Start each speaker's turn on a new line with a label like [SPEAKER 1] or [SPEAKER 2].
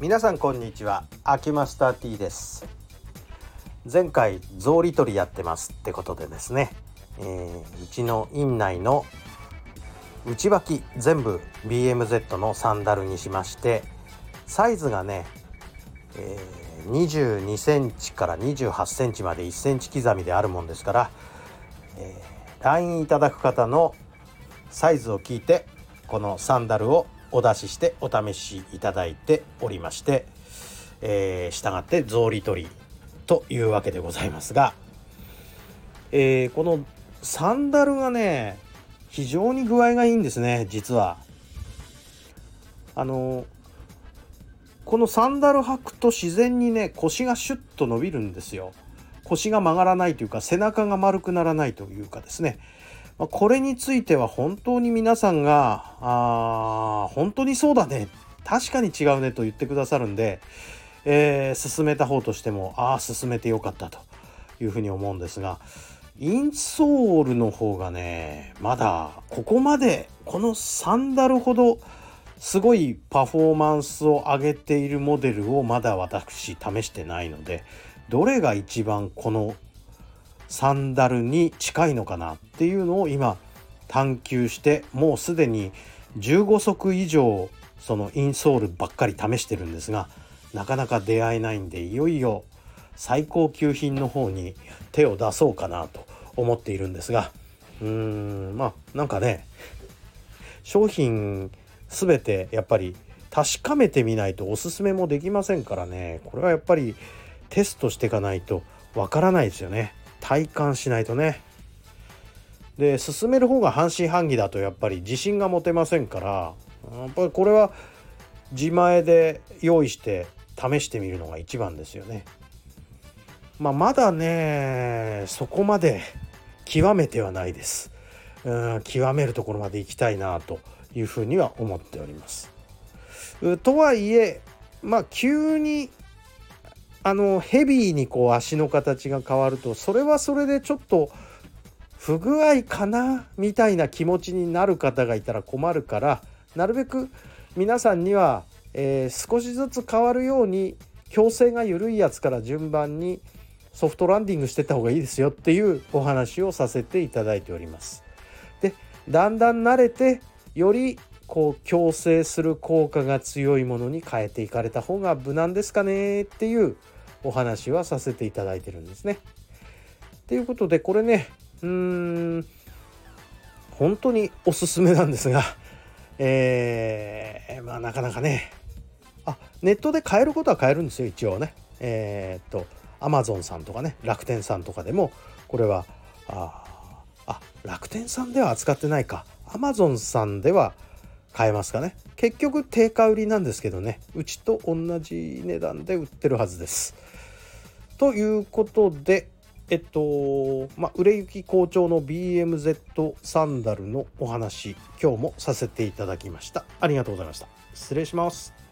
[SPEAKER 1] 皆さんこんにちは。秋マスター T です。前回草履取りやってますってことでですね、えー、うちの院内の内履き全部 BMZ のサンダルにしましてサイズがね、えー、22センチから28センチまで1センチ刻みであるもんですから、えー、LINE いただく方のサイズを聞いてこのサンダルをお出ししてお試しいただいておりまして、えー、従って草履取りというわけでございますが、えー、このサンダルがね非常に具合がいいんですね実は。あのこのサンダル履くと自然にね腰がシュッと伸びるんですよ。腰が曲がらないというか背中が丸くならないというかですねまあ、これについては本当に皆さんがあ本当にそうだね。確かに違うねと言ってくださるんで、えー、進めた方としてもああ進めてよかったというふうに思うんですがインソールの方がねまだここまでこのサンダルほどすごいパフォーマンスを上げているモデルをまだ私試してないのでどれが一番このサンダルに近いのかなっていうのを今探求してもうすでに15足以上そのインソールばっかり試してるんですがなかなか出会えないんでいよいよ最高級品の方に手を出そうかなと思っているんですがうーんまあなんかね商品全てやっぱり確かめてみないとおすすめもできませんからねこれはやっぱりテストしていかないとわからないですよね。体感しないとねで進める方が半信半疑だとやっぱり自信が持てませんからやっぱりこれは自前で用意して試してみるのが一番ですよね。まあ、まだねそこまで極めてはないです。うん極めるところまで行きたいなというふうには思っております。とはいえまあ急にあのヘビーにこう足の形が変わるとそれはそれでちょっと不具合かなみたいな気持ちになる方がいたら困るからなるべく皆さんには、えー、少しずつ変わるように矯正が緩いやつから順番にソフトランディングしてった方がいいですよっていうお話をさせていただいております。でだんだん慣れてよりこう矯正する効果が強いものに変えていかれた方が無難ですかねっていうお話はさせていただいてるんですね。ということでこれねうーん。本当におすすめなんですが、えー、まあなかなかね。あネットで買えることは買えるんですよ一応ね。えー、っとアマゾンさんとかね楽天さんとかでもこれはああ楽天さんでは扱ってないか。アマゾンさんでは買えますかね。結局定価売りなんですけどね。うちと同じ値段で売ってるはずです。ということでえっとまあ、売れ行き好調の BMZ サンダルのお話今日もさせていただきました。ありがとうございました。失礼します。